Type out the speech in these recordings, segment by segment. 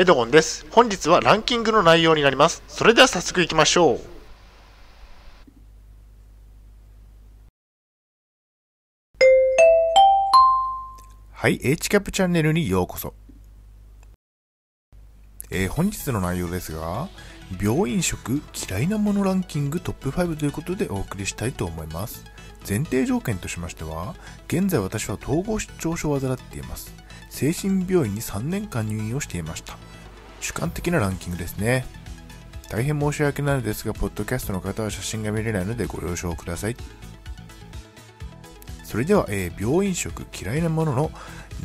エドゴンです。本日はランキングの内容になります。それでは早速いきましょう。はい、H キャップチャンネルにようこそ。えー、本日の内容ですが、病院食嫌いなものランキングトップ5ということでお送りしたいと思います。前提条件としましては、現在私は統合失調症を患っています。精神病院に3年間入院をしていました。主観的なランキングですね。大変申し訳ないのですが、ポッドキャストの方は写真が見れないのでご了承ください。それでは、えー、病院食嫌いなものの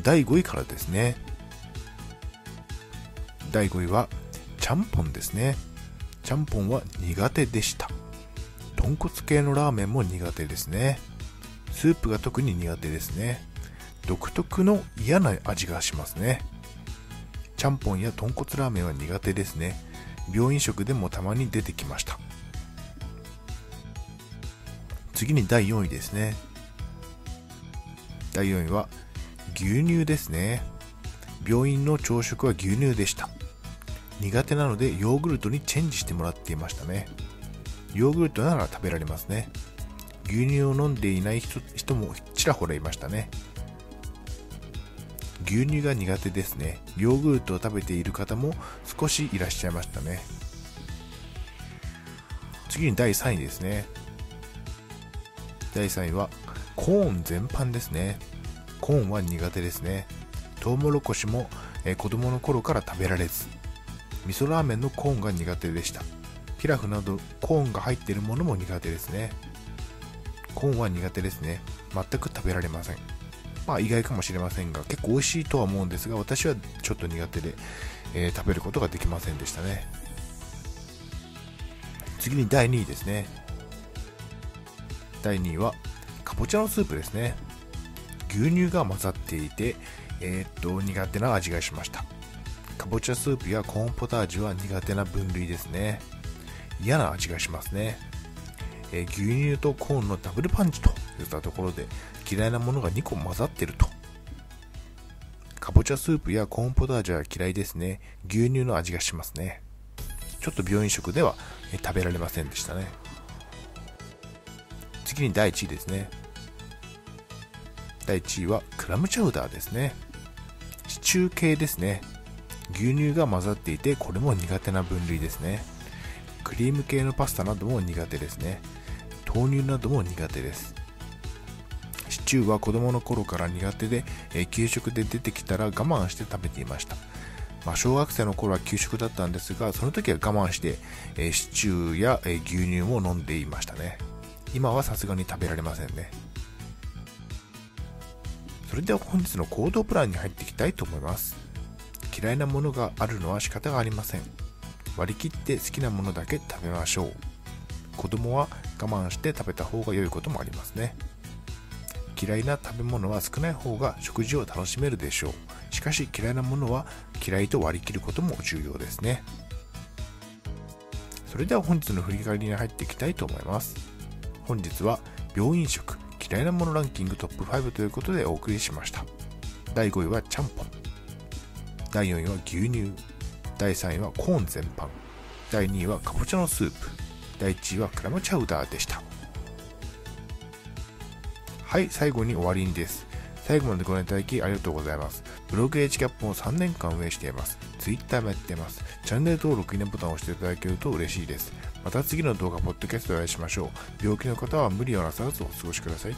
第5位からですね。第5位は、ちゃんぽんですね。ちゃんぽんは苦手でした。豚骨系のラーメンも苦手ですね。スープが特に苦手ですね。独特の嫌な味がしますね。ちゃんぽんや豚骨ラーメンは苦手ですね。病院食でもたまに出てきました。次に第4位ですね。第4位は牛乳ですね。病院の朝食は牛乳でした。苦手なのでヨーグルトにチェンジしてもらっていましたね。ヨーグルトなら食べられますね。牛乳を飲んでいない人もちらほらいましたね。牛乳が苦手ですね。ヨーグルトを食べている方も少しいらっしゃいましたね。次に第3位ですね。第3位はコーン全般ですね。コーンは苦手ですね。トウモロコシも、えー、子供の頃から食べられず、味噌ラーメンのコーンが苦手でした。ピラフなどコーンが入っているものも苦手ですね。コーンは苦手ですね。全く食べられません。まあ意外かもしれませんが、結構美味しいとは思うんですが、私はちょっと苦手で、えー、食べることができませんでしたね。次に第2位ですね。第2位は、かぼちゃのスープですね。牛乳が混ざっていて、えー、っと、苦手な味がしました。かぼちゃスープやコーンポタージュは苦手な分類ですね。嫌な味がしますね。えー、牛乳とコーンのダブルパンチといったところで嫌いなものが2個混ざってると。かぼちゃスープやコーンポタージュは嫌いですね。牛乳の味がしますね。ちょっと病院食では、食べられませんでしたね。次に第1位ですね。第1位はクラムチャウダーですね。シチュー系ですね。牛乳が混ざっていて、これも苦手な分類ですね。クリーム系のパスタなども苦手ですね。豆乳なども苦手です。シチューは子供の頃から苦手で、え、給食で出てきたら我慢して食べていました。まあ、小学生の頃は給食だったんですが、その時は我慢して、え、シチューや、え、牛乳も飲んでいましたね。今はさすがに食べられませんね。それでは本日の行動プランに入っていきたいと思います。嫌いなものがあるのは仕方がありません。割り切って好きなものだけ食べましょう。子供は我慢して食べた方が良いこともありますね。嫌いな食べ物は少ない方が食事を楽しめるでしょう。しかし嫌いなものは嫌いと割り切ることも重要ですね。それでは本日の振り返りに入っていきたいと思います。本日は病院食嫌いなものランキングトップ5ということでお送りしました。第5位はちゃんぽん。第4位は牛乳。第3位はコーン全般。第2位はかぼちゃのスープ。第1位はクラムチャウダーでした。はい、最後に終わりにです。最後までご覧いただきありがとうございます。ブログ H キャップを3年間運営しています。Twitter もやっています。チャンネル登録、いいねボタンを押していただけると嬉しいです。また次の動画、ポッドキャストでお会いしましょう。病気の方は無理をなさらずお過ごしください。